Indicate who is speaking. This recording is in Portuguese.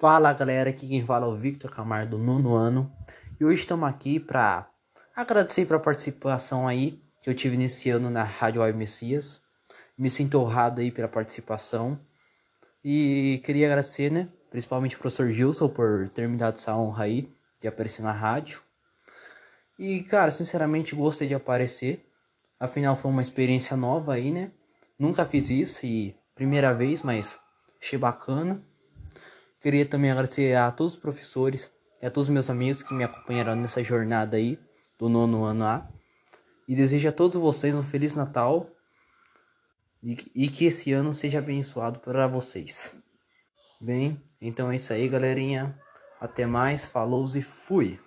Speaker 1: Fala galera, aqui quem fala é o Victor Camargo do nono ano e hoje estamos aqui para agradecer pela participação aí que eu tive nesse ano na Rádio Web Messias. Me sinto honrado aí pela participação e queria agradecer, né, principalmente o professor Gilson por ter me dado essa honra aí de aparecer na rádio. E cara, sinceramente gostei de aparecer, afinal foi uma experiência nova aí, né? Nunca fiz isso e primeira vez, mas achei bacana. Queria também agradecer a todos os professores e a todos os meus amigos que me acompanharam nessa jornada aí do nono ano A. E desejo a todos vocês um Feliz Natal e, e que esse ano seja abençoado para vocês. Bem, então é isso aí, galerinha. Até mais, falou e fui!